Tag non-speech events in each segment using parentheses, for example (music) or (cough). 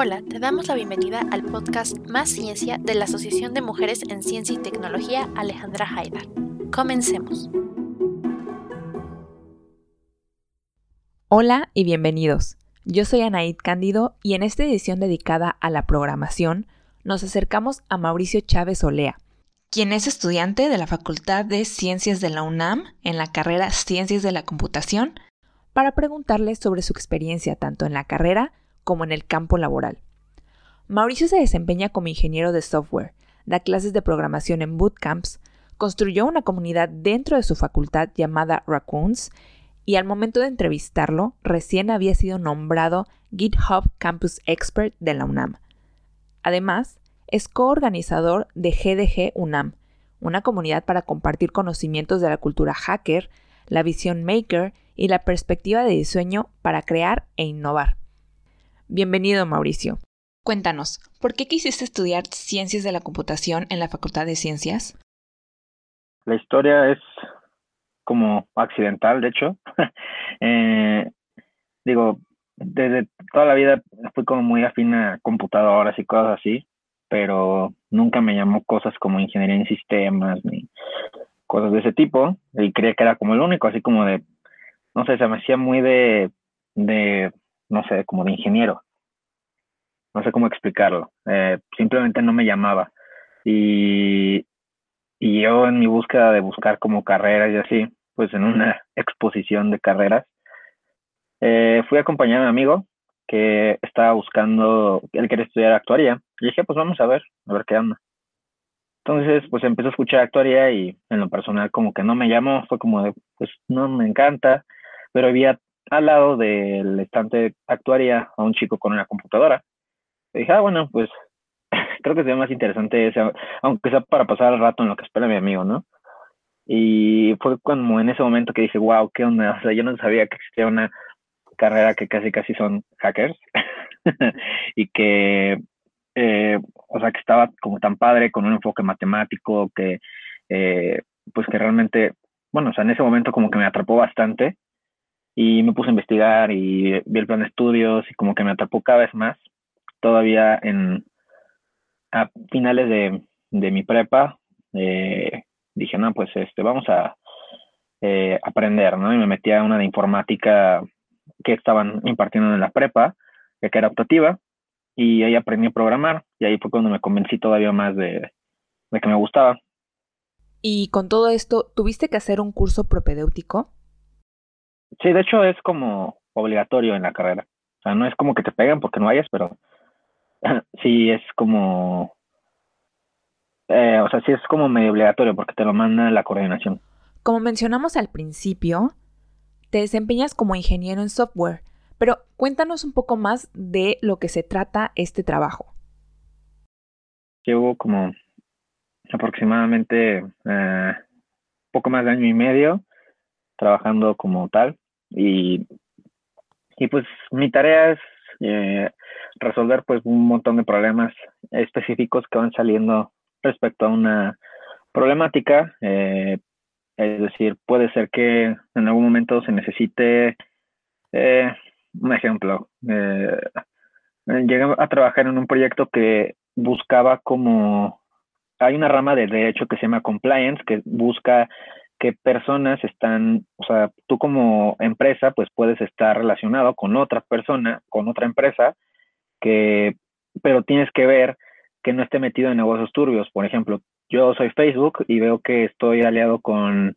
Hola, te damos la bienvenida al podcast Más Ciencia de la Asociación de Mujeres en Ciencia y Tecnología Alejandra Haidar. Comencemos. Hola y bienvenidos. Yo soy Anaid Cándido y en esta edición dedicada a la programación nos acercamos a Mauricio Chávez Olea, quien es estudiante de la Facultad de Ciencias de la UNAM en la carrera Ciencias de la Computación, para preguntarle sobre su experiencia tanto en la carrera como en el campo laboral. Mauricio se desempeña como ingeniero de software, da clases de programación en bootcamps, construyó una comunidad dentro de su facultad llamada Raccoons y al momento de entrevistarlo recién había sido nombrado GitHub Campus Expert de la UNAM. Además, es coorganizador de GDG UNAM, una comunidad para compartir conocimientos de la cultura hacker, la visión maker y la perspectiva de diseño para crear e innovar. Bienvenido, Mauricio. Cuéntanos, ¿por qué quisiste estudiar Ciencias de la Computación en la Facultad de Ciencias? La historia es como accidental, de hecho. (laughs) Eh, digo, desde toda la vida fui como muy afín a computadoras y cosas así, pero nunca me llamó cosas como ingeniería en sistemas ni cosas de ese tipo y creía que era como el único, así como de, no sé, se me hacía muy de, de no sé, como de ingeniero. No sé cómo explicarlo. Eh, simplemente no me llamaba. Y, y yo en mi búsqueda de buscar como carreras y así, pues en una (laughs) exposición de carreras, eh, fui a acompañar a un amigo que estaba buscando, él quería estudiar actuaría. Y dije, pues vamos a ver, a ver qué anda. Entonces, pues empecé a escuchar actuaría y en lo personal como que no me llamó, fue como pues no me encanta, pero había al lado del estante actuaría a un chico con una computadora. Y dije, ah, bueno, pues (laughs) creo que sería más interesante ese, aunque sea para pasar el rato en lo que espera mi amigo, ¿no? Y fue como en ese momento que dije, wow, qué onda, (laughs) o sea, yo no sabía que existía una carrera que casi casi son hackers (laughs) y que, eh, o sea, que estaba como tan padre con un enfoque matemático que, eh, pues que realmente, bueno, o sea, en ese momento como que me atrapó bastante y me puse a investigar y vi el plan de estudios y como que me atrapó cada vez más. Todavía en a finales de, de mi prepa eh, dije, no, pues este, vamos a eh, aprender, ¿no? Y me metí a una de informática que estaban impartiendo en la prepa, que era optativa, y ahí aprendí a programar, y ahí fue cuando me convencí todavía más de, de que me gustaba. Y con todo esto, ¿tuviste que hacer un curso propedéutico? Sí, de hecho es como obligatorio en la carrera. O sea, no es como que te pegan porque no vayas, pero (clears throat) sí es como... Eh, o sea, sí es como medio obligatorio porque te lo manda la coordinación. Como mencionamos al principio, te desempeñas como ingeniero en software, pero cuéntanos un poco más de lo que se trata este trabajo. Llevo como aproximadamente eh, poco más de año y medio trabajando como tal y, y pues mi tarea es eh, resolver pues un montón de problemas específicos que van saliendo respecto a una problemática. Eh, es decir, puede ser que en algún momento se necesite eh, un ejemplo. Eh, llegué a trabajar en un proyecto que buscaba como hay una rama de derecho que se llama compliance que busca que personas están, o sea, tú como empresa, pues puedes estar relacionado con otra persona, con otra empresa, que, pero tienes que ver que no esté metido en negocios turbios. Por ejemplo, yo soy Facebook y veo que estoy aliado con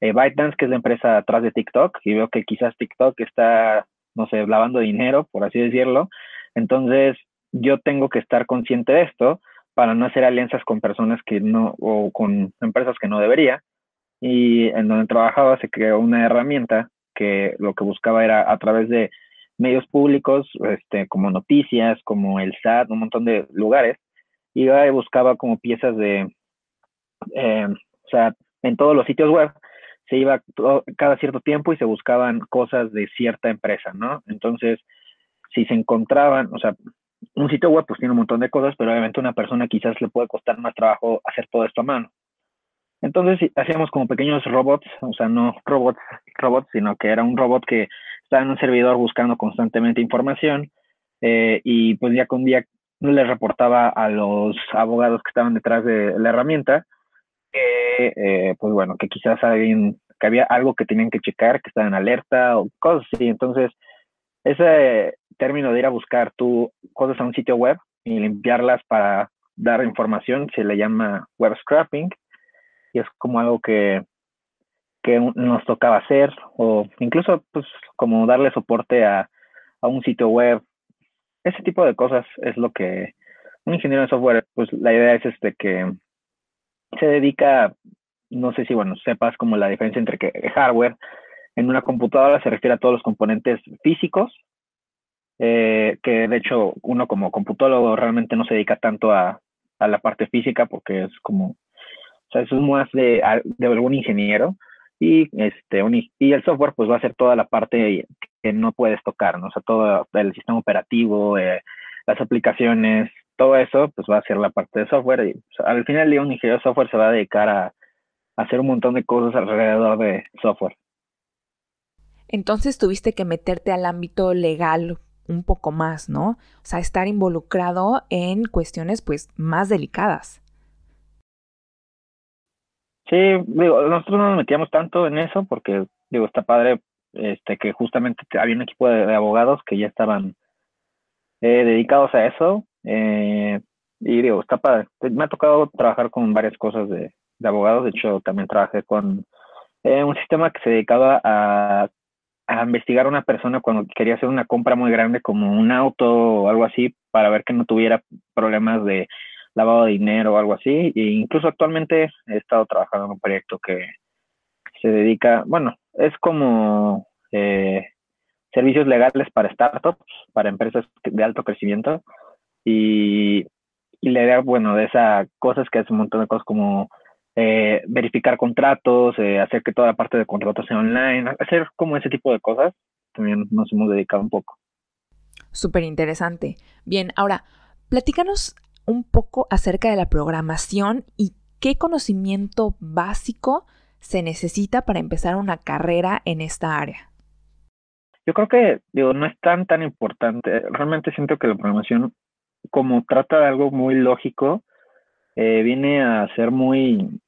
eh, ByteDance, que es la empresa atrás de TikTok, y veo que quizás TikTok está, no sé, lavando dinero, por así decirlo. Entonces, yo tengo que estar consciente de esto para no hacer alianzas con personas que no, o con empresas que no debería y en donde trabajaba se creó una herramienta que lo que buscaba era a través de medios públicos, este, como noticias, como el SAT, un montón de lugares, y buscaba como piezas de, eh, o sea, en todos los sitios web se iba cada cierto tiempo y se buscaban cosas de cierta empresa, ¿no? Entonces, si se encontraban, o sea, un sitio web pues tiene un montón de cosas, pero obviamente a una persona quizás le puede costar más trabajo hacer todo esto a mano. Entonces hacíamos como pequeños robots, o sea, no robots, robots, sino que era un robot que estaba en un servidor buscando constantemente información eh, y pues ya con día les reportaba a los abogados que estaban detrás de la herramienta que, eh, pues bueno, que quizás que había algo que tenían que checar, que estaban alerta o cosas así. Entonces, ese término de ir a buscar tú cosas a un sitio web y limpiarlas para dar información se le llama web scrapping y es como algo que, que nos tocaba hacer o incluso pues como darle soporte a, a un sitio web. Ese tipo de cosas es lo que un ingeniero de software, pues la idea es este que se dedica, no sé si bueno, sepas como la diferencia entre que hardware en una computadora se refiere a todos los componentes físicos, eh, que de hecho uno como computólogo realmente no se dedica tanto a, a la parte física porque es como, o sea, eso es más de, de algún ingeniero y este y el software pues va a ser toda la parte que no puedes tocar, ¿no? O sea, todo el sistema operativo, eh, las aplicaciones, todo eso pues va a ser la parte de software y al final un ingeniero de software se va a dedicar a, a hacer un montón de cosas alrededor de software. Entonces tuviste que meterte al ámbito legal un poco más, ¿no? O sea, estar involucrado en cuestiones pues más delicadas. Sí, digo, nosotros no nos metíamos tanto en eso porque, digo, está padre este, que justamente había un equipo de, abogados que ya estaban eh, dedicados a eso. Eh, y digo, está padre. Me ha tocado trabajar con varias cosas de, abogados. De hecho, también trabajé con eh, un sistema que se dedicaba a, a investigar a una persona cuando quería hacer una compra muy grande como un auto o algo así para ver que no tuviera problemas de lavado de dinero o algo así. E incluso actualmente he estado trabajando en un proyecto que se dedica, bueno, es como eh, servicios legales para startups, para empresas de alto crecimiento. Y, y la idea, bueno, de esas cosas que hace un montón de cosas como eh, verificar contratos, eh, hacer que toda la parte de contratos sea online, hacer como ese tipo de cosas, también nos hemos dedicado un poco. Súper interesante. Bien, ahora, platícanos un poco acerca de la programación y qué conocimiento básico se necesita para empezar una carrera en esta área. Yo creo que, digo, no es tan, tan importante. Realmente siento que la programación, como trata de algo muy lógico, eh, viene a ser muy,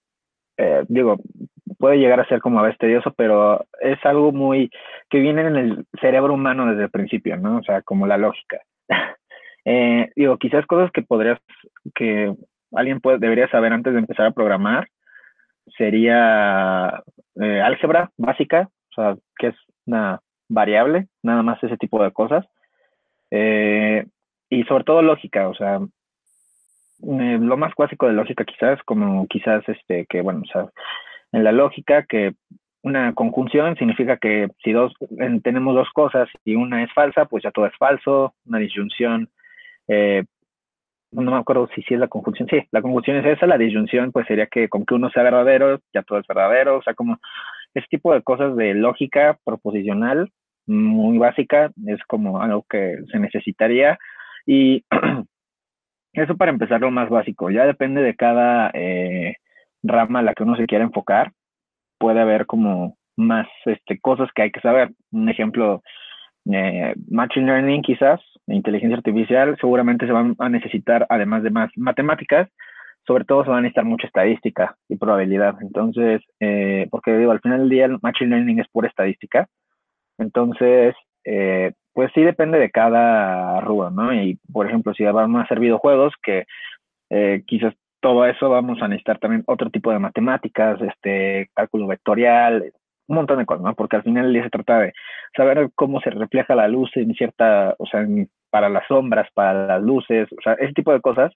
eh, digo, puede llegar a ser como a veces tedioso, pero es algo muy que viene en el cerebro humano desde el principio, ¿no? O sea, como la lógica. (laughs) Eh, digo, quizás cosas que podrías, que alguien puede, debería saber antes de empezar a programar, sería eh, álgebra básica, o sea, que es una variable, nada más ese tipo de cosas. Eh, y sobre todo lógica, o sea, lo más clásico de lógica quizás, como quizás este, que bueno, o sea, en la lógica que una conjunción significa que si dos tenemos dos cosas y una es falsa, pues ya todo es falso, una disyunción eh, no me acuerdo si, si es la conjunción, sí, la conjunción es esa, la disyunción pues sería que con que uno sea verdadero, ya todo es verdadero, o sea, como ese tipo de cosas de lógica proposicional muy básica es como algo que se necesitaría y (clears throat) eso para empezar lo más básico, ya depende de cada eh, rama a la que uno se quiera enfocar, puede haber como más este, cosas que hay que saber. Un ejemplo, eh, Machine Learning quizás, inteligencia artificial, seguramente se van a necesitar, además de más matemáticas, sobre todo se va a necesitar mucha estadística y probabilidad. Entonces, eh, porque digo, al final del día el Machine Learning es pura estadística. Entonces, eh, pues sí depende de cada rubro, ¿no? Y, por ejemplo, si van a hacer videojuegos, que eh, quizás todo eso vamos a necesitar también otro tipo de matemáticas, este, cálculo vectorial, un montón de cosas, ¿no? Porque al final se trata de saber cómo se refleja la luz en cierta, o sea, para las sombras, para las luces, o sea, ese tipo de cosas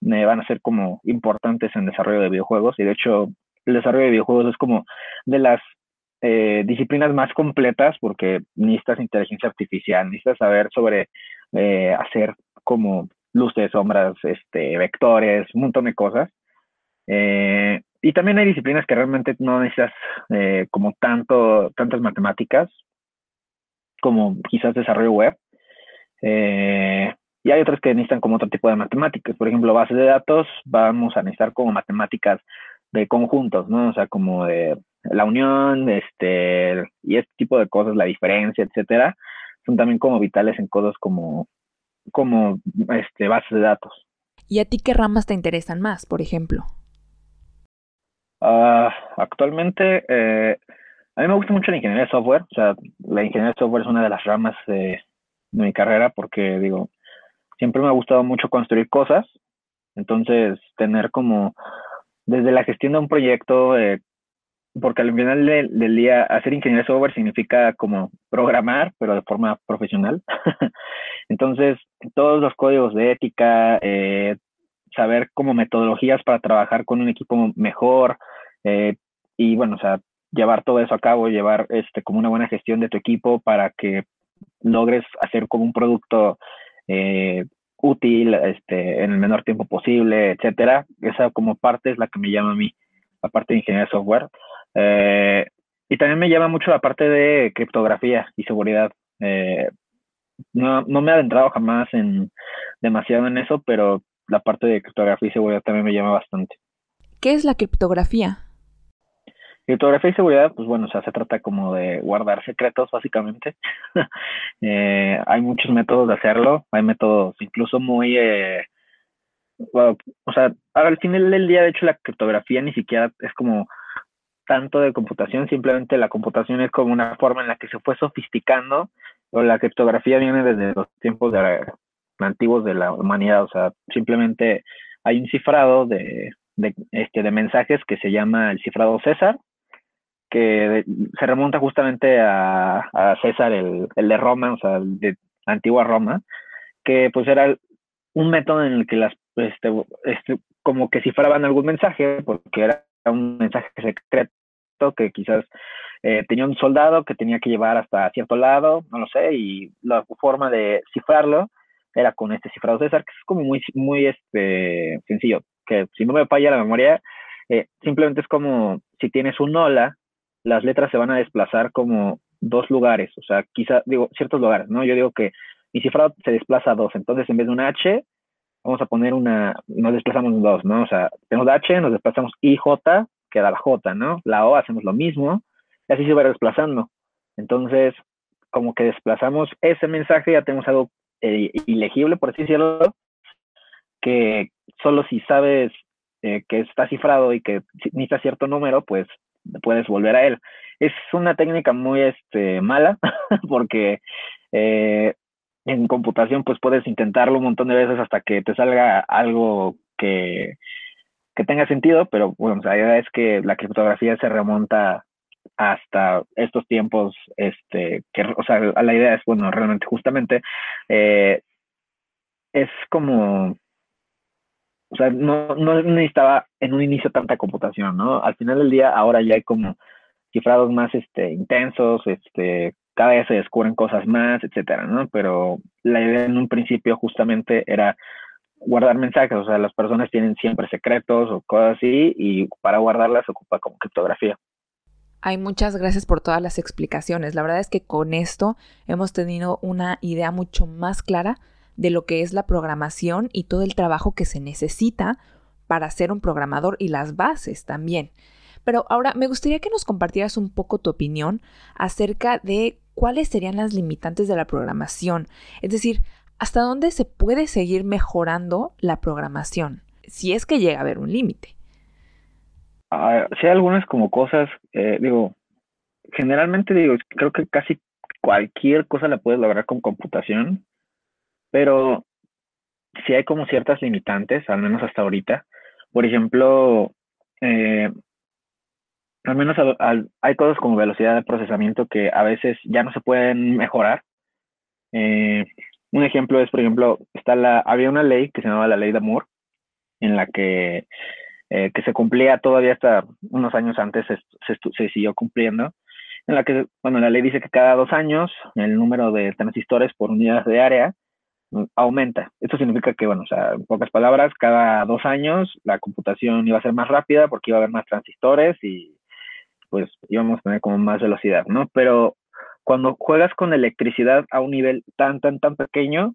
me van a ser como importantes en el desarrollo de videojuegos y de hecho el desarrollo de videojuegos es como de las eh, disciplinas más completas porque necesitas inteligencia artificial, necesitas saber sobre eh, hacer como luces, sombras, este, vectores, un montón de cosas. Eh, y también hay disciplinas que realmente no necesitas eh, como tanto, tantas matemáticas, como quizás desarrollo web. Eh, y hay otras que necesitan como otro tipo de matemáticas. Por ejemplo, bases de datos, vamos a necesitar como matemáticas de conjuntos, ¿no? O sea, como de la unión, este, y este tipo de cosas, la diferencia, etcétera, son también como vitales en cosas como como este, bases de datos. ¿Y a ti qué ramas te interesan más, por ejemplo? Uh, actualmente, eh, a mí me gusta mucho la ingeniería de software. O sea, la ingeniería de software es una de las ramas de, mi carrera porque, digo, siempre me ha gustado mucho construir cosas. Entonces, tener como desde la gestión de un proyecto, eh, porque al final del día hacer ingeniería de software significa como programar, pero de forma profesional. (laughs) Entonces, todos los códigos de ética, eh, saber como metodologías para trabajar con un equipo mejor eh, y bueno, o sea, llevar todo eso a cabo, llevar este como una buena gestión de tu equipo para que logres hacer como un producto eh, útil este, en el menor tiempo posible, etcétera. Esa como parte es la que me llama a mí, la parte de ingeniería de software. Eh, y también me llama mucho la parte de criptografía y seguridad. no, no me he adentrado jamás en demasiado en eso, pero la parte de criptografía y seguridad también me llama bastante. ¿Qué es la criptografía? Criptografía y seguridad, pues bueno, o sea, se trata como de guardar secretos, básicamente. (laughs) Eh, hay muchos métodos de hacerlo, hay métodos incluso muy, eh, o sea, al final del día, de hecho, la criptografía ni siquiera es como tanto de computación, simplemente la computación es como una forma en la que se fue sofisticando, o la criptografía viene desde los tiempos de, antiguos de la humanidad, o sea, simplemente hay un cifrado de, este, de mensajes que se llama el cifrado César, que se remonta justamente a, César, el, de Roma, o sea, de antigua Roma, que pues era un método en el que las, este, este, como que cifraban algún mensaje, porque era un mensaje secreto que quizás eh, tenía un soldado que tenía que llevar hasta cierto lado, no lo sé, y la forma de cifrarlo era con este cifrado César, que es como muy, muy este, sencillo, que si no me falla la memoria, eh, simplemente es como si tienes un hola, las letras se van a desplazar como dos lugares, o sea, quizá, digo, ciertos lugares, ¿no? Yo digo que mi cifrado se desplaza a dos, entonces en vez de una H, vamos a poner una, nos desplazamos dos, ¿no? O sea, tenemos H, nos desplazamos I, J, queda la J, ¿no? La O hacemos lo mismo, y así se va desplazando. Entonces, como que desplazamos ese mensaje, ya tenemos algo eh, ilegible, por así decirlo, que solo si sabes eh, que está cifrado y que necesita cierto número, pues puedes volver a él. Es una técnica muy este, mala (laughs) porque eh, en computación pues puedes intentarlo un montón de veces hasta que te salga algo que, que tenga sentido, pero bueno, la idea es que la criptografía se remonta hasta estos tiempos, este, que, o sea, la idea es, bueno, realmente justamente, eh, es como, o sea, no, no necesitaba en un inicio tanta computación, ¿no? Al final del día, ahora ya hay como cifrados más, este, intensos, este, cada vez se descubren cosas más, etcétera, ¿no? Pero la idea en un principio justamente era guardar mensajes, o sea, las personas tienen siempre secretos o cosas así y para guardarlas se ocupa como criptografía. Hay muchas gracias por todas las explicaciones. La verdad es que con esto hemos tenido una idea mucho más clara de lo que es la programación y todo el trabajo que se necesita para ser un programador y las bases también. Pero ahora me gustaría que nos compartieras un poco tu opinión acerca de cuáles serían las limitantes de la programación. Es decir, hasta dónde se puede seguir mejorando la programación, si es que llega a haber un límite. Ah, sí hay algunas como cosas, eh, digo, generalmente digo, creo que casi cualquier cosa la puedes lograr con computación, pero sí hay como ciertas limitantes, al menos hasta ahorita. Por ejemplo, eh, al menos hay cosas como velocidad de procesamiento que a veces ya no se pueden mejorar. Eh, un ejemplo es, por ejemplo, está la, había una ley que se llamaba la ley de Moore, en la que eh, que se cumplía todavía hasta unos años antes, se, se, siguió cumpliendo, en la que, bueno, la ley dice que cada dos años el número de transistores por unidad de área aumenta. Esto significa que, bueno, o sea, en pocas palabras, cada dos años la computación iba a ser más rápida porque iba a haber más transistores y pues íbamos a tener como más velocidad, ¿no? Pero cuando juegas con electricidad a un nivel tan, tan, tan pequeño,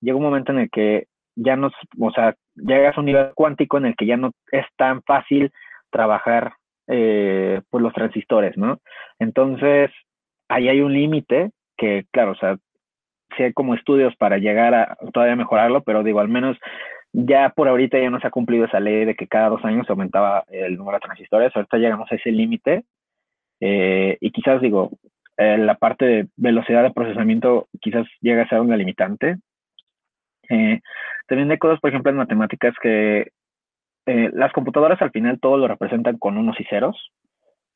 llega un momento en el que ya no, o sea, llegas a un nivel cuántico en el que ya no es tan fácil trabajar eh, pues los transistores, ¿no? Entonces, ahí hay un límite que, claro, o sea, sí hay como estudios para llegar a todavía mejorarlo, pero digo, al menos ya por ahorita ya no se ha cumplido esa ley de que cada dos años se aumentaba el número de transistores, ahorita llegamos a ese límite eh, y quizás digo, eh, la parte de velocidad de procesamiento quizás llega a ser una limitante. Eh, también hay cosas, por ejemplo, en matemáticas que las computadoras al final todo lo representan con unos y ceros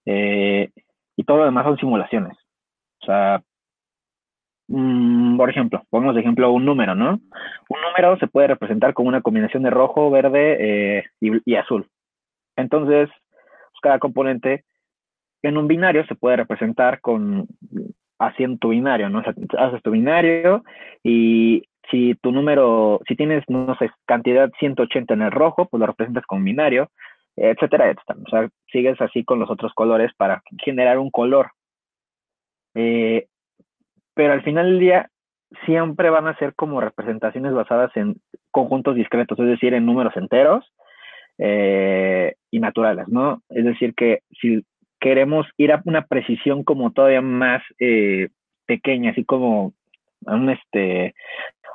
y todo lo demás son simulaciones. O sea, Mm, por ejemplo, pongamos de ejemplo un número, ¿no? Un número se puede representar como una combinación de rojo, verde eh, y, azul. Entonces, pues, cada componente en un binario se puede representar con haciendo tu binario, ¿no? O sea, haces tu binario y si tu número, si tienes, no sé, cantidad 180 en el rojo, pues lo representas con binario, etcétera, etcétera. O sea, sigues así con los otros colores para generar un color. Eh, pero al final del día siempre van a ser como representaciones basadas en conjuntos discretos, es decir, en números enteros eh, y naturales, ¿no? Es decir, que si queremos ir a una precisión como todavía más eh, pequeña, así como un, este,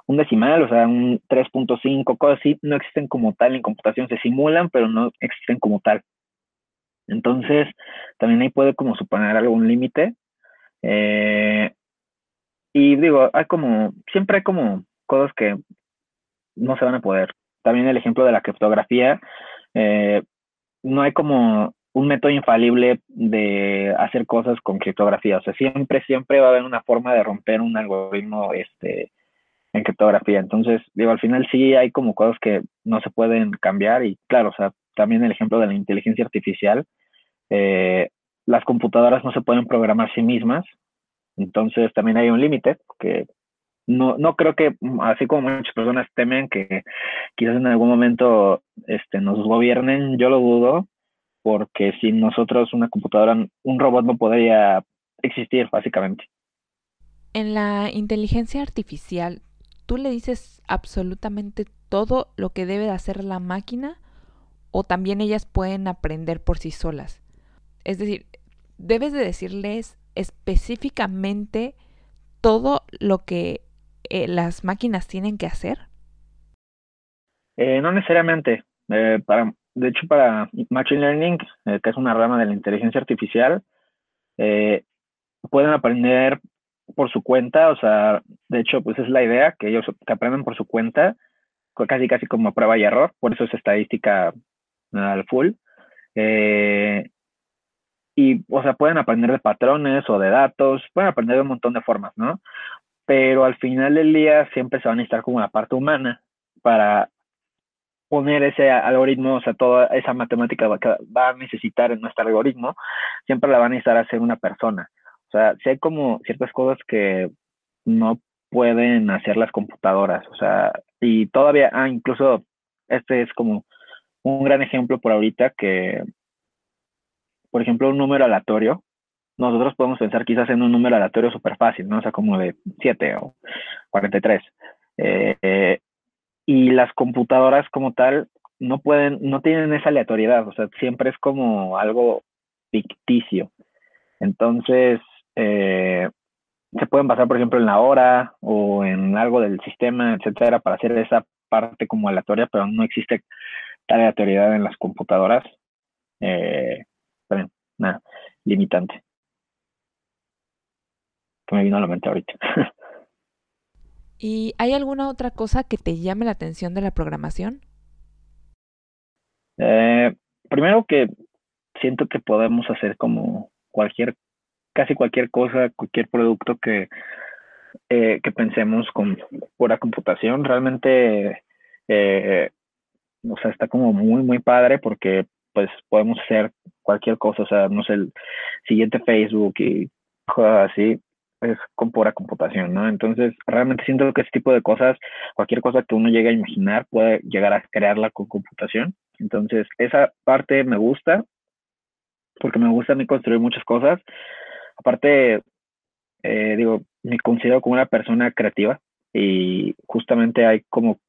un decimal, o sea, un 3.5, cosas así, no existen como tal en computación, se simulan, pero no existen como tal. Entonces, también ahí puede como suponer algún límite. Eh, y digo, hay como, siempre hay como cosas que no se van a poder. También el ejemplo de la criptografía, eh, no hay como un método infalible de hacer cosas con criptografía. O sea, siempre, siempre va a haber una forma de romper un algoritmo este, en criptografía. Entonces, digo, al final sí hay como cosas que no se pueden cambiar y claro, o sea, también el ejemplo de la inteligencia artificial, eh, las computadoras no se pueden programar sí mismas, entonces también hay un límite que no, no creo que, así como muchas personas temen que quizás en algún momento este, nos gobiernen, yo lo dudo, porque sin nosotros una computadora, un robot no podría existir, básicamente. En la inteligencia artificial, ¿tú le dices absolutamente todo lo que debe de hacer la máquina o también ellas pueden aprender por sí solas? Es decir, debes de decirles específicamente todo lo que eh, las máquinas tienen que hacer? Eh, no necesariamente. Eh, para, de hecho, para Machine Learning, que es una rama de la inteligencia artificial, pueden aprender por su cuenta, o sea, de hecho, pues es la idea, que ellos que aprendan por su cuenta, casi casi como prueba y error, por eso es estadística al full. Eh, y, o sea, pueden aprender de patrones o de datos, pueden aprender de un montón de formas, ¿no? Pero al final del día siempre se van a necesitar como la parte humana para poner ese algoritmo, o sea, toda esa matemática que va a necesitar en nuestro algoritmo, siempre la van a necesitar hacer una persona. O sea, si hay como ciertas cosas que no pueden hacer las computadoras, o sea, y todavía, ah, incluso este es como un gran ejemplo por ahorita que por ejemplo, un número aleatorio, nosotros podemos pensar quizás en un número aleatorio súper fácil, ¿no? O sea, como de 7 o 43. Eh, y las computadoras como tal no pueden, no tienen esa aleatoriedad, o sea, siempre es como algo ficticio. Entonces, eh, se pueden basar, por ejemplo, en la hora o en algo del sistema, etcétera, para hacer esa parte como aleatoria, pero no existe aleatoriedad en las computadoras. Eh, también una limitante que me vino a la mente ahorita. (laughs) ¿Y hay alguna otra cosa que te llame la atención de la programación? Eh, primero que siento que podemos hacer como cualquier, casi cualquier cosa, cualquier producto que, eh, que pensemos con pura computación. Realmente, eh, o sea, está como muy, muy padre porque pues podemos hacer cualquier cosa, o sea, no sé, el siguiente Facebook y cosas así, es con pura computación, ¿no? Entonces, realmente siento que ese tipo de cosas, cualquier cosa que uno llegue a imaginar, puede llegar a crearla con computación. Entonces, esa parte me gusta, porque me gusta a mí construir muchas cosas. Aparte, eh, digo, me considero como una persona creativa y justamente hay como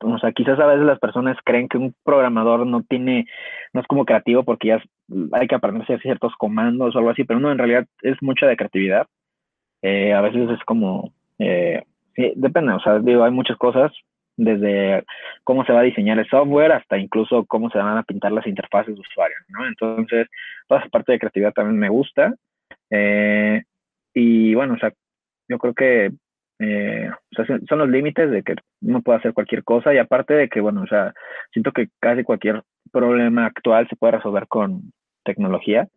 o sea, quizás a veces las personas creen que un programador no tiene, no es como creativo porque ya hay que aprenderse ciertos comandos o algo así, pero no, en realidad es mucha de creatividad. Eh, a veces es como, eh, depende, o sea, digo, hay muchas cosas, desde cómo se va a diseñar el software hasta incluso cómo se van a pintar las interfaces de usuario, ¿no? Entonces, toda esa parte de creatividad también me gusta. Eh, y bueno, o sea, yo creo que eh, o sea, son los límites de que uno puede hacer cualquier cosa y aparte de que, bueno, o sea, siento que casi cualquier problema actual se puede resolver con tecnología.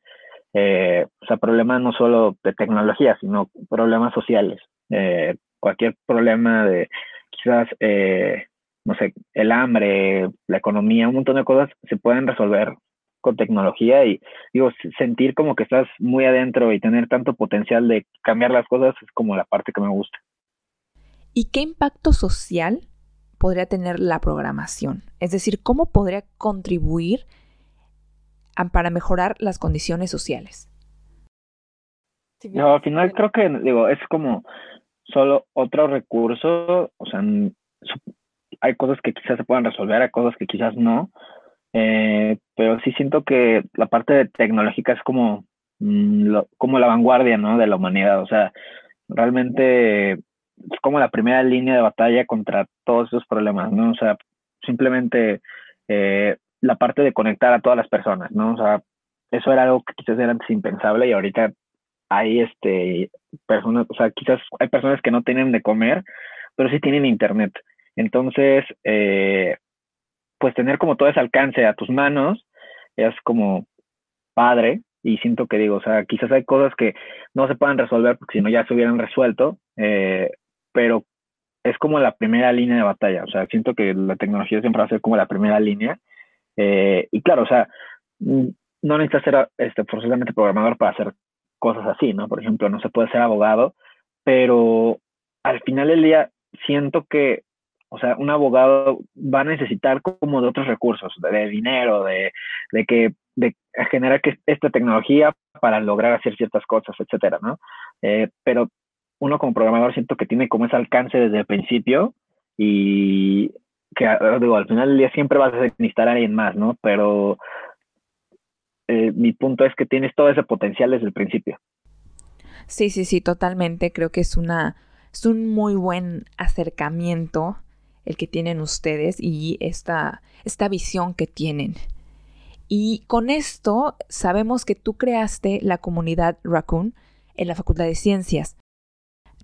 Eh, o sea, problemas no solo de tecnología, sino problemas sociales. Eh, cualquier problema de quizás, eh, no sé, el hambre, la economía, un montón de cosas se pueden resolver con tecnología y digo, sentir como que estás muy adentro y tener tanto potencial de cambiar las cosas es como la parte que me gusta. ¿Y qué impacto social podría tener la programación? Es decir, ¿cómo podría contribuir para mejorar las condiciones sociales? No, al final creo que, digo, es como solo otro recurso, o sea, hay cosas que quizás se puedan resolver, hay cosas que quizás no, eh, pero sí siento que la parte tecnológica es como, mm, como la vanguardia, ¿no? De la humanidad, o sea, realmente es como la primera línea de batalla contra todos esos problemas, ¿no? O sea, simplemente eh, la parte de conectar a todas las personas, ¿no? O sea, eso era algo que quizás era antes impensable y ahorita hay este personas, o sea, quizás hay personas que no tienen de comer, pero sí tienen internet. Entonces, eh, pues tener como todo ese alcance a tus manos es como padre y siento que digo, o sea, quizás hay cosas que no se puedan resolver porque si no ya se hubieran resuelto, eh, pero es como la primera línea de batalla, o sea, siento que la tecnología siempre va a ser como la primera línea eh, y claro, o sea, no necesitas ser este, forzosamente programador para hacer cosas así, ¿no? Por ejemplo, no se puede ser abogado, pero al final del día siento que, o sea, un abogado va a necesitar como de otros recursos, de, dinero, de, de, que de generar que esta tecnología para lograr hacer ciertas cosas, etcétera, ¿no? Eh, pero uno como programador siento que tiene como ese alcance desde el principio y que digo, al final del día siempre vas a necesitar a alguien más, ¿no? Pero eh, mi punto es que tienes todo ese potencial desde el principio. Sí, sí, sí, totalmente. Creo que es una, es un muy buen acercamiento el que tienen ustedes y esta, esta visión que tienen. Y con esto sabemos que tú creaste la comunidad Raccoon en la Facultad de Ciencias.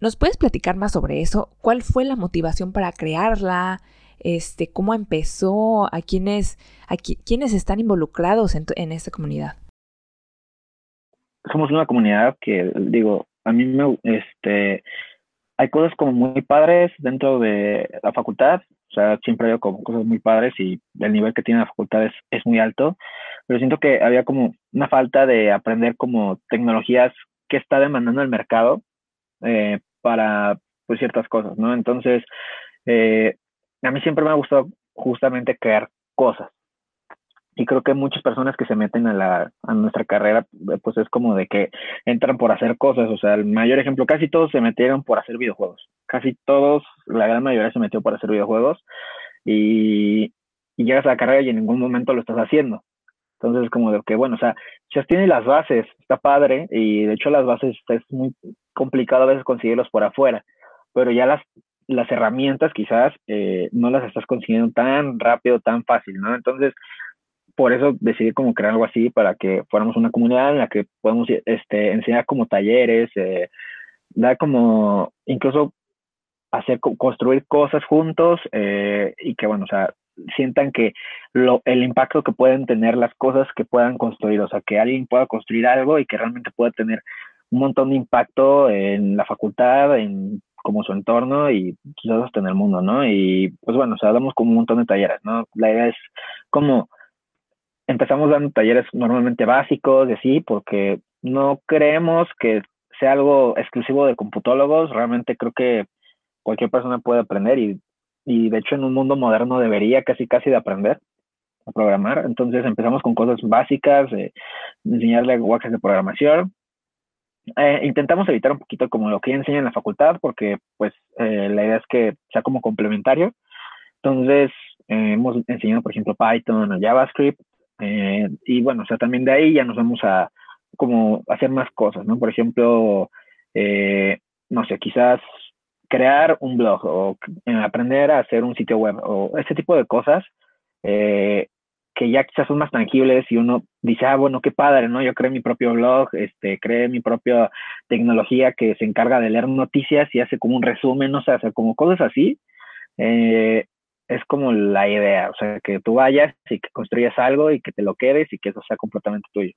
¿Nos puedes platicar más sobre eso? ¿Cuál fue la motivación para crearla? este, cómo empezó, a quiénes, a quiénes están involucrados en, en esta comunidad. Somos una comunidad que, digo, a mí me, este, hay cosas como muy padres dentro de la facultad, o sea, siempre hay como cosas muy padres y el nivel que tiene la facultad es, es muy alto, pero siento que había como una falta de aprender como tecnologías que está demandando el mercado eh, para pues ciertas cosas, ¿no? Entonces, eh, a mí siempre me ha gustado justamente crear cosas. Y creo que muchas personas que se meten a, la, a nuestra carrera, pues es como de que entran por hacer cosas. O sea, el mayor ejemplo, casi todos se metieron por hacer videojuegos. Casi todos, la gran mayoría se metió por hacer videojuegos. Y, llegas a la carrera y en ningún momento lo estás haciendo. Entonces, es como de que, bueno, o sea, ya tienes las bases, está padre, y de hecho las bases es muy complicado a veces conseguirlos por afuera, pero ya las las herramientas quizás eh, no las estás consiguiendo tan rápido, tan fácil, ¿no? Entonces, por eso decidí como crear algo así para que fuéramos una comunidad en la que podamos este, enseñar como talleres, eh, dar como incluso hacer construir cosas juntos eh, y que bueno, o sea, sientan que lo, el impacto que pueden tener las cosas que puedan construir, o sea, que alguien pueda construir algo y que realmente pueda tener un montón de impacto en la facultad, en como su entorno y quizás hasta en el mundo, ¿no? Y pues bueno, o sea, damos como un montón de talleres, ¿no? La idea es como empezamos dando talleres normalmente básicos, de sí, porque no creemos que sea algo exclusivo de computólogos, realmente creo que cualquier persona puede aprender y, y de hecho en un mundo moderno debería casi casi de aprender a programar, entonces empezamos con cosas básicas, de enseñarle lenguajes de programación, eh, intentamos evitar un poquito como lo que enseña en la facultad, porque pues eh, la idea es que sea como complementario. Entonces, eh, hemos enseñado, por ejemplo, Python o JavaScript, y bueno, o sea, también de ahí ya nos vamos a como hacer más cosas, ¿no? Por ejemplo, no sé, quizás crear un blog o aprender a hacer un sitio web o ese tipo de cosas eh, que ya quizás son más tangibles y uno dice, ah, bueno, qué padre, ¿no? Yo creé mi propio blog, este, creé mi propia tecnología que se encarga de leer noticias y hace como un resumen, o sea, hacer como cosas así. Eh, es como la idea, o sea, que tú vayas y que construyas algo y que te lo quedes y que eso sea completamente tuyo.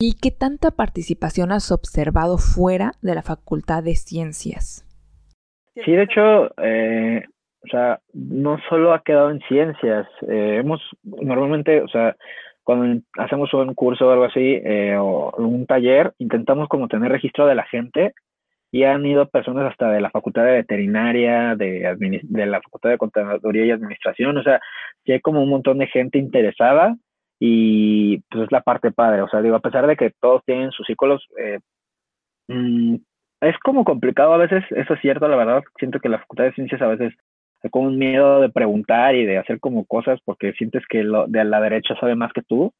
¿Y qué tanta participación has observado fuera de la Facultad de Ciencias? Sí, de hecho, eh, o sea, no solo ha quedado en ciencias, eh, hemos normalmente, o sea, cuando hacemos un curso o algo así, eh, o un taller, intentamos como tener registro de la gente y han ido personas hasta de la Facultad de Veterinaria, de, de la Facultad de Contaduría y Administración, o sea, hay como un montón de gente interesada y pues es la parte padre, o sea, digo, a pesar de que todos tienen sus círculos, eh, mm, es como complicado a veces, eso es cierto, la verdad, siento que la Facultad de Ciencias a veces con un miedo de preguntar y de hacer como cosas porque sientes que lo de la derecha sabe más que tú.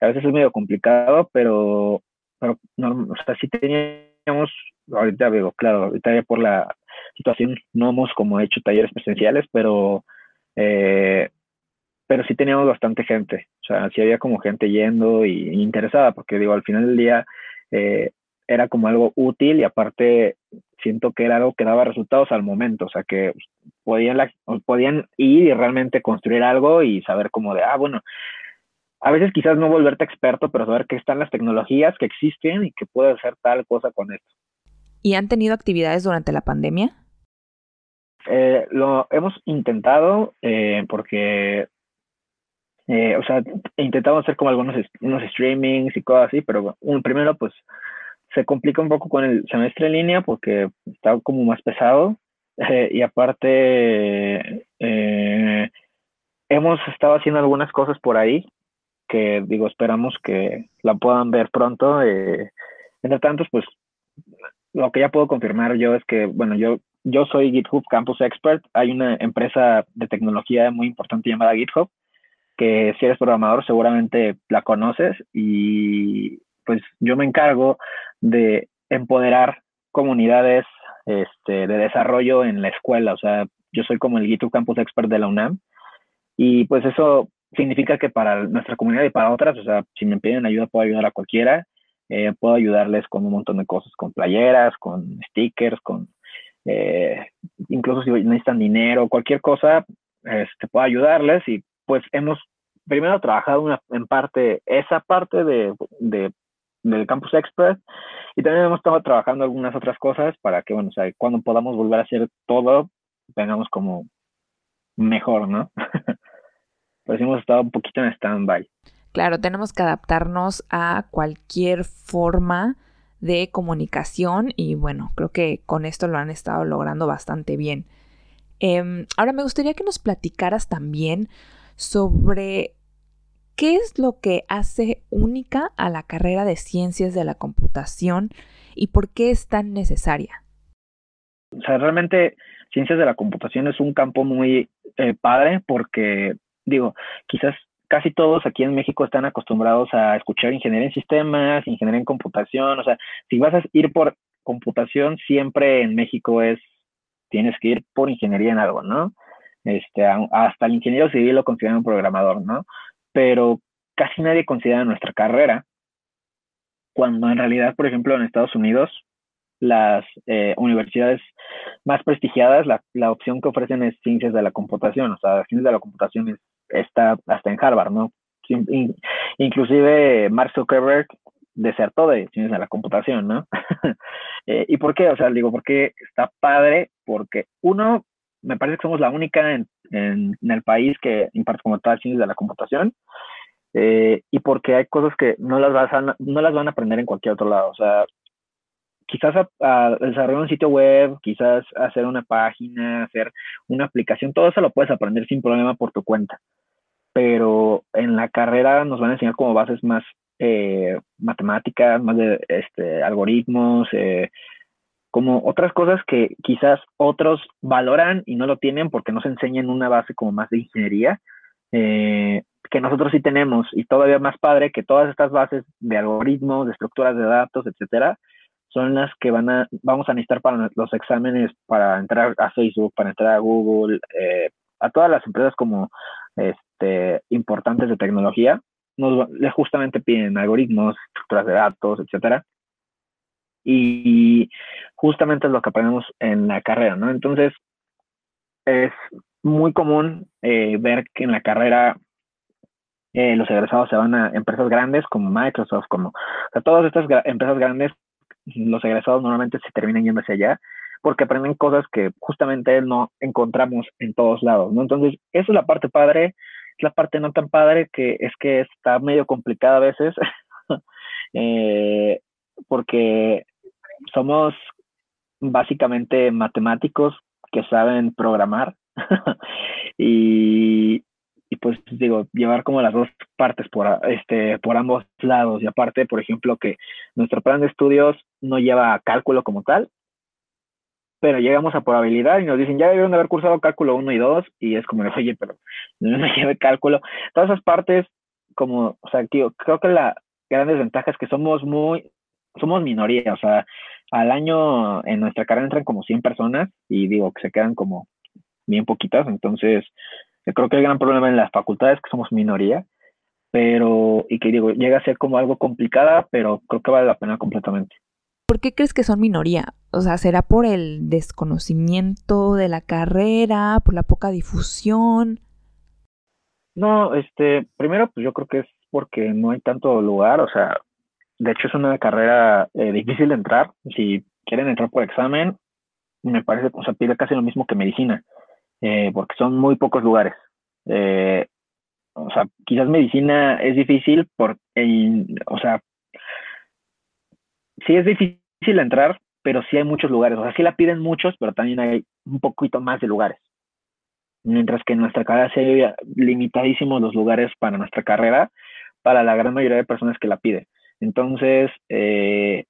A veces es medio complicado, pero, pero no, o sea, sí teníamos, ahorita digo, claro, ahorita ya por la situación no hemos como hecho talleres presenciales, pero, eh, pero sí teníamos bastante gente. O sea, sí había como gente yendo y, interesada, porque digo, al final del día eh, era como algo útil y aparte siento que era algo que daba resultados al momento, o sea, que podían, podían ir y realmente construir algo y saber cómo de, ah, bueno, a veces quizás no volverte experto, pero saber que están las tecnologías que existen y que puedes hacer tal cosa con esto. ¿Y han tenido actividades durante la pandemia? Eh, lo hemos intentado eh, porque, eh, o sea, intentamos hacer como algunos unos streamings y cosas así, pero un, primero pues se complica un poco con el semestre en línea porque está como más pesado eh, y aparte eh, hemos estado haciendo algunas cosas por ahí que digo esperamos que la puedan ver pronto. Eh, entre tantos pues lo que ya puedo confirmar yo es que bueno yo yo soy GitHub Campus Expert. Hay una empresa de tecnología muy importante llamada GitHub que si eres programador seguramente la conoces. Y pues yo me encargo de empoderar comunidades este, de desarrollo en la escuela. O sea, yo soy como el GitHub Campus Expert de la UNAM. Y pues eso significa que para nuestra comunidad y para otras, o sea, si me piden ayuda, puedo ayudar a cualquiera. Eh, puedo ayudarles con un montón de cosas, con playeras, con stickers, con eh, incluso si necesitan dinero, cualquier cosa, este, puedo ayudarles. Y pues hemos primero trabajado en parte, esa parte de del Campus Express y también hemos estado trabajando algunas otras cosas para que, bueno, sea, cuando podamos volver a hacer todo, tengamos como mejor, ¿no? (laughs) pues hemos estado un poquito en stand-by. Claro, tenemos que adaptarnos a cualquier forma de comunicación y bueno, creo que con esto lo han estado logrando bastante bien. Em, ahora me gustaría que nos platicaras también sobre ¿Qué es lo que hace única a la carrera de ciencias de la computación y por qué es tan necesaria? O sea, realmente ciencias de la computación es un campo muy eh, padre porque, digo, quizás casi todos aquí en México están acostumbrados a escuchar ingeniería en sistemas, ingeniería en computación, o sea, si vas a ir por computación, siempre en México es, tienes que ir por ingeniería en algo, ¿no? Este, hasta el ingeniero civil lo consideran un programador, ¿no? Pero casi nadie considera nuestra carrera, cuando en realidad, por ejemplo, en Estados Unidos, las eh, universidades más prestigiadas, la, la, opción que ofrecen es ciencias de la computación, o sea, ciencias de la computación está hasta en Harvard, ¿no? inclusive Mark Zuckerberg desertó de ciencias de la computación, ¿no? (laughs) eh, ¿Y por qué? O sea, digo, porque está padre, porque uno, me parece que somos la única en, en, el país que imparte como tal ciencias de la computación eh, y porque hay cosas que no las, vas a, no las van a aprender en cualquier otro lado. O sea, quizás a, desarrollar un sitio web, quizás hacer una página, hacer una aplicación, todo eso lo puedes aprender sin problema por tu cuenta. Pero en la carrera nos van a enseñar como bases más eh, matemáticas, más de este, algoritmos, eh, como otras cosas que quizás otros valoran y no lo tienen porque no se enseñan una base como más de ingeniería, eh, que nosotros sí tenemos y todavía más padre que todas estas bases de algoritmos, de estructuras de datos, etcétera, son las que van a, vamos a necesitar para los exámenes, para entrar a Facebook, para entrar a Google, eh, a todas las empresas como este, importantes de tecnología, nos, justamente piden algoritmos, estructuras de datos, etcétera. Y justamente es lo que aprendemos en la carrera, ¿no? Entonces, es muy común eh, ver que en la carrera eh, los egresados se van a empresas grandes como Microsoft, como todas estas empresas grandes, los egresados normalmente se terminan yendo hacia allá porque aprenden cosas que justamente no encontramos en todos lados, ¿no? Entonces, esa es la parte padre, es la parte no tan padre que es que está medio complicada a veces, (laughs) eh, porque somos básicamente matemáticos que saben programar (laughs) y, y pues digo, llevar como las dos partes por, este, por ambos lados. Y aparte, por ejemplo, que nuestro plan de estudios no lleva cálculo como tal, pero llegamos a probabilidad y nos dicen, ya debieron de haber cursado cálculo 1 y 2, y es como, oye, pero no me (laughs) lleve cálculo. Todas esas partes, como, o sea, creo que la gran desventaja es que somos muy, somos minoría, o sea, al año en nuestra carrera entran como 100 personas y digo que se quedan como bien poquitas, entonces yo creo que el gran problema en las facultades es que somos minoría, pero, y que digo, llega a ser como algo complicada, pero creo que vale la pena completamente. ¿Por qué crees que son minoría? O sea, ¿será por el desconocimiento de la carrera, por la poca difusión? No, este, primero, pues yo creo que es porque no hay tanto lugar, o sea, de hecho es una carrera eh, difícil de entrar. Si quieren entrar por examen, me parece, o sea, pide casi lo mismo que medicina. Eh, porque son muy pocos lugares. Eh, o sea, quizás medicina es difícil por, o sea, sí es difícil entrar, pero sí hay muchos lugares. O sea, sí la piden muchos, pero también hay un poquito más de lugares. Mientras que en nuestra carrera hay limitadísimos los lugares para nuestra carrera, para la gran mayoría de personas que la piden. Entonces, eh,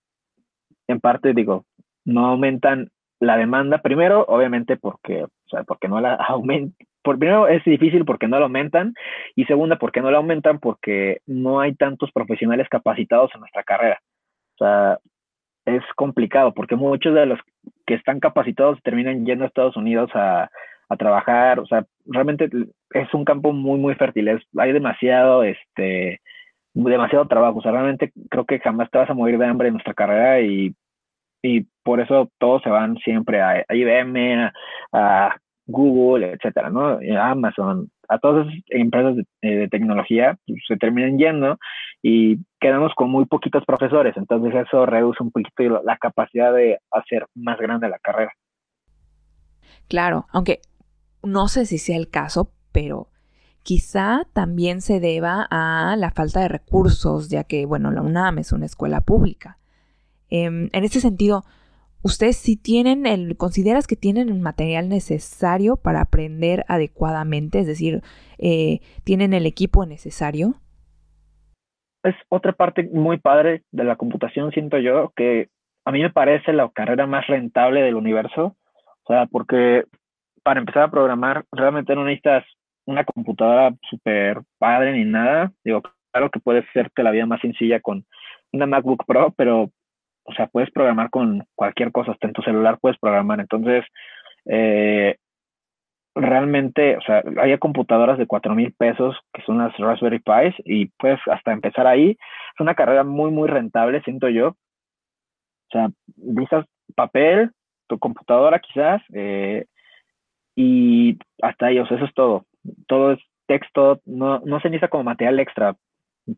en parte digo, no aumentan la demanda, primero, obviamente porque, o sea, porque no la (laughs) aumentan, por primero es difícil porque no la aumentan y segunda porque no la aumentan porque no hay tantos profesionales capacitados en nuestra carrera. O sea, es complicado porque muchos de los que están capacitados terminan yendo a Estados Unidos a, a trabajar, o sea, realmente es un campo muy, muy fértil, es, hay demasiado, este, demasiado trabajo, o sea, realmente creo que jamás te vas a morir de hambre en nuestra carrera y y por eso todos se van siempre a, IBM, a, Google, etcétera, ¿no? A Amazon, a todas esas empresas de, tecnología pues, se terminan yendo y quedamos con muy poquitos profesores, entonces eso reduce un poquito la capacidad de hacer más grande la carrera. Claro, aunque no sé si sea el caso, pero quizá también se deba a la falta de recursos, ya que, bueno, la UNAM es una escuela pública. Em, en este sentido, ¿ustedes sí tienen el, consideras que tienen el material necesario para aprender adecuadamente? Es decir, eh, ¿tienen el equipo necesario? Es otra parte muy padre de la computación, siento yo, que a mí me parece la carrera más rentable del universo. O sea, porque para empezar a programar, realmente no necesitas una computadora súper padre ni nada. Digo, claro que puede hacerte la vida más sencilla con una MacBook Pro, pero o sea, puedes programar con cualquier cosa, hasta en tu celular puedes programar. Entonces, eh, realmente, o sea, hay computadoras de cuatro mil pesos que son las Raspberry Pis y puedes hasta empezar ahí. Es una carrera muy, muy rentable, siento yo. O sea, necesitas papel, tu computadora quizás, eh, y hasta ahí, o sea, eso es todo. Todo es texto, no, no se necesita como material extra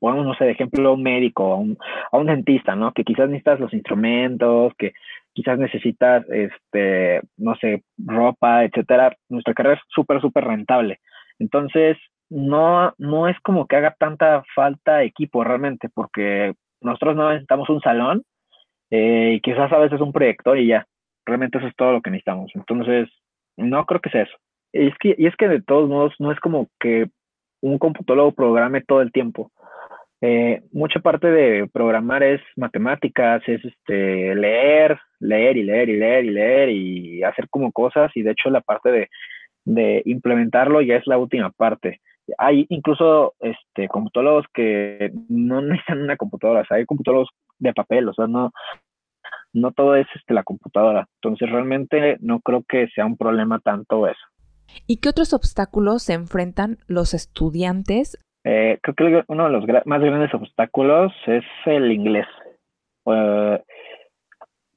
pongamos, no sé, de ejemplo, un médico, a un, a un dentista, ¿no? Que quizás necesitas los instrumentos, que quizás necesitas, este, no sé, ropa, etcétera. Nuestra carrera es súper, súper rentable. Entonces, no, no es como que haga tanta falta equipo realmente, porque nosotros no necesitamos un salón eh, y quizás a veces un proyector y ya. Realmente eso es todo lo que necesitamos. Entonces, no creo que sea eso. Y es que, y es que de todos modos no es como que un computólogo programe todo el tiempo. Eh, mucha parte de programar es matemáticas, es este, leer, leer y leer y leer y leer y hacer como cosas y de hecho la parte de, de implementarlo ya es la última parte. Hay incluso este, computólogos que no (laughs) necesitan una computadora, o sea, hay computólogos de papel, o sea, no, no todo es este, la computadora. Entonces realmente no creo que sea un problema tanto eso. ¿Y qué otros obstáculos se enfrentan los estudiantes? Eh, creo que uno de los más grandes obstáculos es el inglés.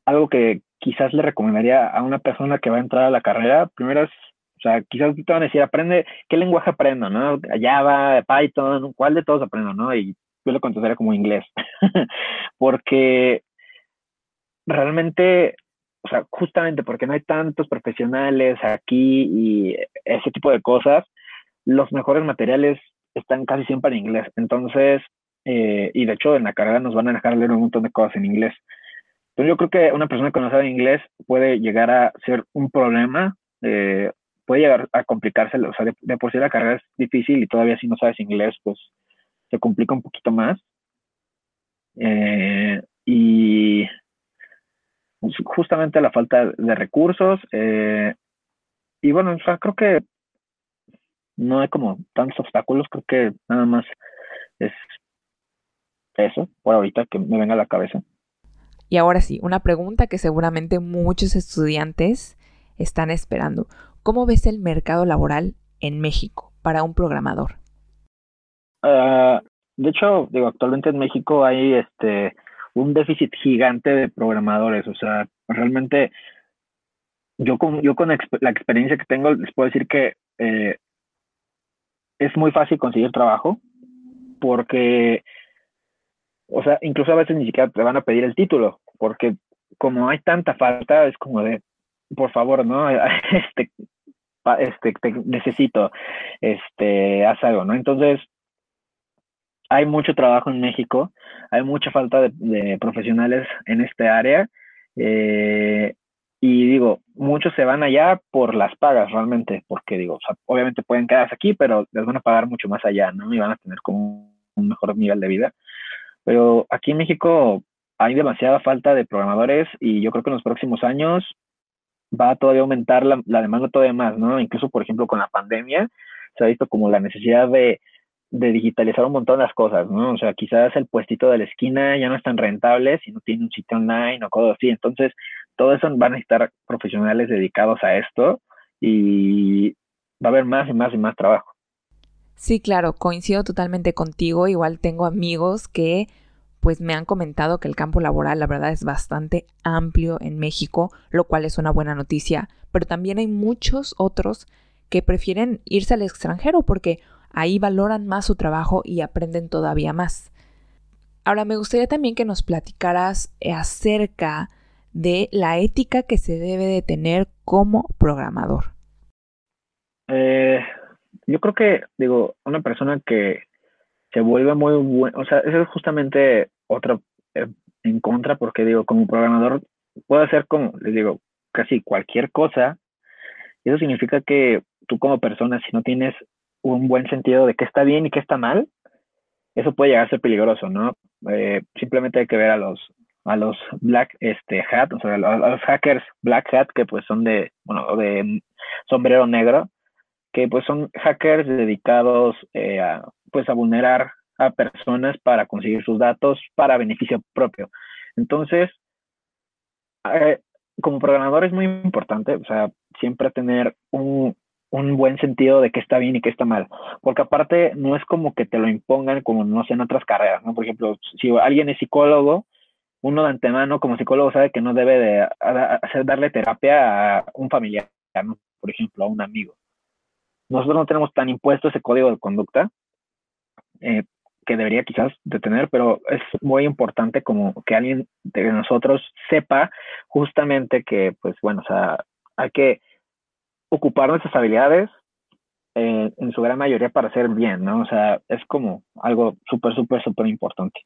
Algo que quizás le recomendaría a una persona que va a entrar a la carrera, primero es, o sea, quizás te van a decir, aprende, ¿qué lenguaje aprendo, no? Java, Python, ¿cuál de todos aprendo, no? Y yo lo contestaría como inglés. (laughs) Porque realmente, o sea, justamente porque no hay tantos profesionales aquí y ese tipo de cosas, los mejores materiales están casi siempre en inglés. Entonces, eh, y de hecho en la carrera nos van a dejar leer un montón de cosas en inglés. Entonces yo creo que una persona que no sabe inglés puede llegar a ser un problema, eh, puede llegar a complicarse, o sea, de, por sí la carrera es difícil y todavía si no sabes inglés, pues se complica un poquito más. Eh, y justamente la falta de recursos. Eh, y bueno, o sea, creo que no hay como tantos obstáculos, creo que nada más es eso, por ahorita que me venga a la cabeza. Y ahora sí, una pregunta que seguramente muchos estudiantes están esperando. ¿Cómo ves el mercado laboral en México para un programador? Ah, de hecho, digo, actualmente en México hay este un déficit gigante de programadores. O sea, realmente yo con, yo con la experiencia que tengo les puedo decir que eh, es muy fácil conseguir trabajo porque, o sea, incluso a veces ni siquiera te van a pedir el título porque como hay tanta falta, es como de, por favor, ¿no? (laughs) Este, este, te necesito, este, haz algo, ¿no? Entonces, hay mucho trabajo en México, hay mucha falta de, profesionales en este área. Eh, y digo, muchos se van allá por las pagas realmente, porque digo, obviamente pueden quedarse aquí, pero les van a pagar mucho más allá, ¿no? Y van a tener como un mejor nivel de vida. Pero aquí en México hay demasiada falta de programadores y yo creo que en los próximos años va a todavía aumentar la demanda todavía más, ¿no? Incluso, por ejemplo, con la pandemia se ha visto como la necesidad de de digitalizar un montón las cosas, ¿no? O sea, quizás el puestito de la esquina ya no es tan rentable si no tiene un sitio online o cosas así. Entonces, todo eso van a estar profesionales dedicados a esto y va a haber más y más y más trabajo. Sí, claro, coincido totalmente contigo. Igual tengo amigos que pues me han comentado que el campo laboral la verdad es bastante amplio en México, lo cual es una buena noticia, pero también hay muchos otros que prefieren irse al extranjero porque Ahí valoran más su trabajo y aprenden todavía más. Ahora me gustaría también que nos platicaras acerca de la ética que se debe de tener como programador. Eh, yo creo que, digo, una persona que se vuelve muy buena, o sea, eso es justamente otra eh, en contra, porque digo, como programador puede hacer como, les digo, casi cualquier cosa, eso significa que tú como persona, si no tienes un buen sentido de qué está bien y qué está mal, eso puede llegar a ser peligroso, ¿no? Eh, simplemente hay que ver a los a los black este hat, o sea, los hackers black hat que pues son de, bueno, de sombrero negro, que pues son hackers dedicados eh, a pues a vulnerar a personas para conseguir sus datos para beneficio propio. Entonces, eh, como programador es muy importante, o sea, siempre tener un, un buen sentido de qué está bien y qué está mal. Porque aparte no es como que te lo impongan como, no sé, en otras carreras, ¿no? Por ejemplo, si alguien es psicólogo, uno de antemano como psicólogo sabe que no debe de hacer, darle terapia a un familiar, ¿no? Por ejemplo, a un amigo. Nosotros no tenemos tan impuesto ese código de conducta eh, que debería quizás de tener, pero es muy importante como que alguien de nosotros sepa justamente que, pues bueno, o sea, hay que ocupar nuestras habilidades en su gran mayoría para hacer bien, ¿no? O sea, es como algo súper, súper, súper importante.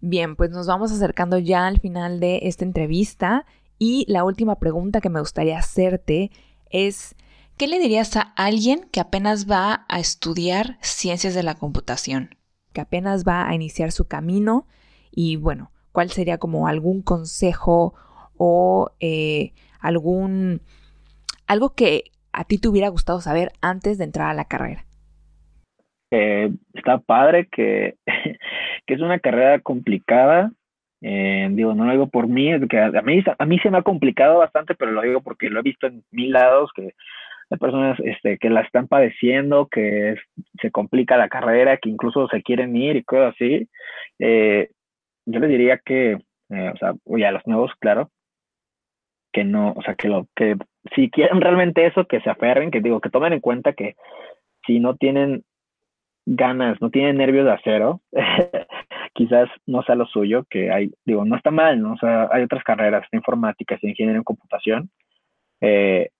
Bien, pues nos vamos acercando ya al final de esta entrevista y la última pregunta que me gustaría hacerte es, ¿qué le dirías a alguien que apenas va a estudiar ciencias de la computación? Que apenas va a iniciar su camino y bueno, ¿cuál sería como algún consejo o eh, algún algo que a ti te hubiera gustado saber antes de entrar a la carrera. está padre que, (laughs) que, es una carrera complicada, Eh, digo, no lo digo por mí, que a mí, a mí se me ha complicado bastante, pero lo digo porque lo he visto en mil lados, que hay personas este, que la están padeciendo, que se complica la carrera, que incluso se quieren ir y cosas así. Eh, yo les diría que, eh, o sea, oye, a los nuevos, claro, que no, o sea, que lo que si quieren realmente eso, que se aferren, que digo, que tomen en cuenta que si no tienen ganas, no tienen nervios de acero, (laughs) quizás no sea lo suyo, que hay, digo, no está mal, ¿no? O sea, hay otras carreras de informática, de ingeniería en computación, eh,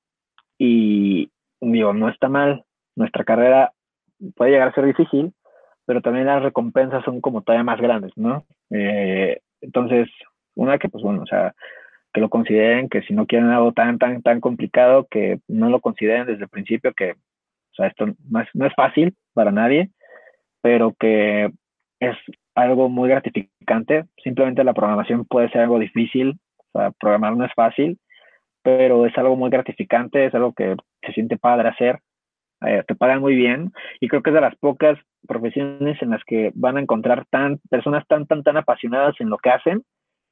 y digo, no está mal, nuestra carrera puede llegar a ser difícil, pero también las recompensas son como todavía más grandes, ¿no? Eh, entonces, una que, pues bueno, o sea, que lo consideren, que si no quieren algo tan, tan, tan complicado, que no lo consideren desde el principio, que, o sea, esto no es, no es fácil para nadie, pero que es algo muy gratificante. Simplemente la programación puede ser algo difícil, o sea, programar no es fácil, pero es algo muy gratificante, es algo que se siente padre hacer, eh, te pagan muy bien y creo que es de las pocas profesiones en las que van a encontrar tan personas tan tan tan apasionadas en lo que hacen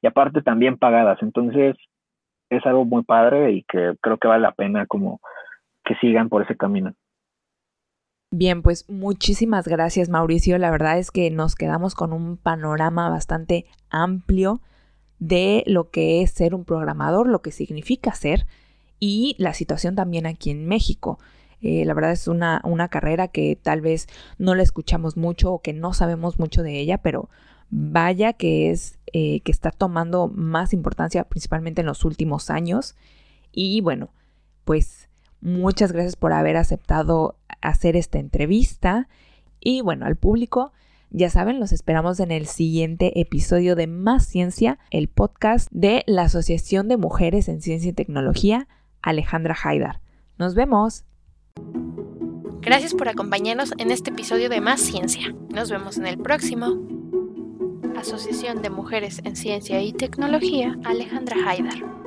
y aparte también pagadas. Entonces, es algo muy padre y que creo que vale la pena como que sigan por ese camino. Bien, pues muchísimas gracias Mauricio. La verdad es que nos quedamos con un panorama bastante amplio de lo que es ser un programador, lo que significa ser y la situación también aquí en México. Eh, la verdad es una, una carrera que tal vez no la escuchamos mucho o que no sabemos mucho de ella, pero vaya que es eh, que está tomando más importancia principalmente en los últimos años. Y bueno, pues muchas gracias por haber aceptado hacer esta entrevista. Y bueno, al público, ya saben, los esperamos en el siguiente episodio de Más Ciencia, el podcast de la Asociación de Mujeres en Ciencia y Tecnología, Alejandra Haidar. Nos vemos. Gracias por acompañarnos en este episodio de Más Ciencia. Nos vemos en el próximo. Asociación de Mujeres en Ciencia y Tecnología, Alejandra Haidar.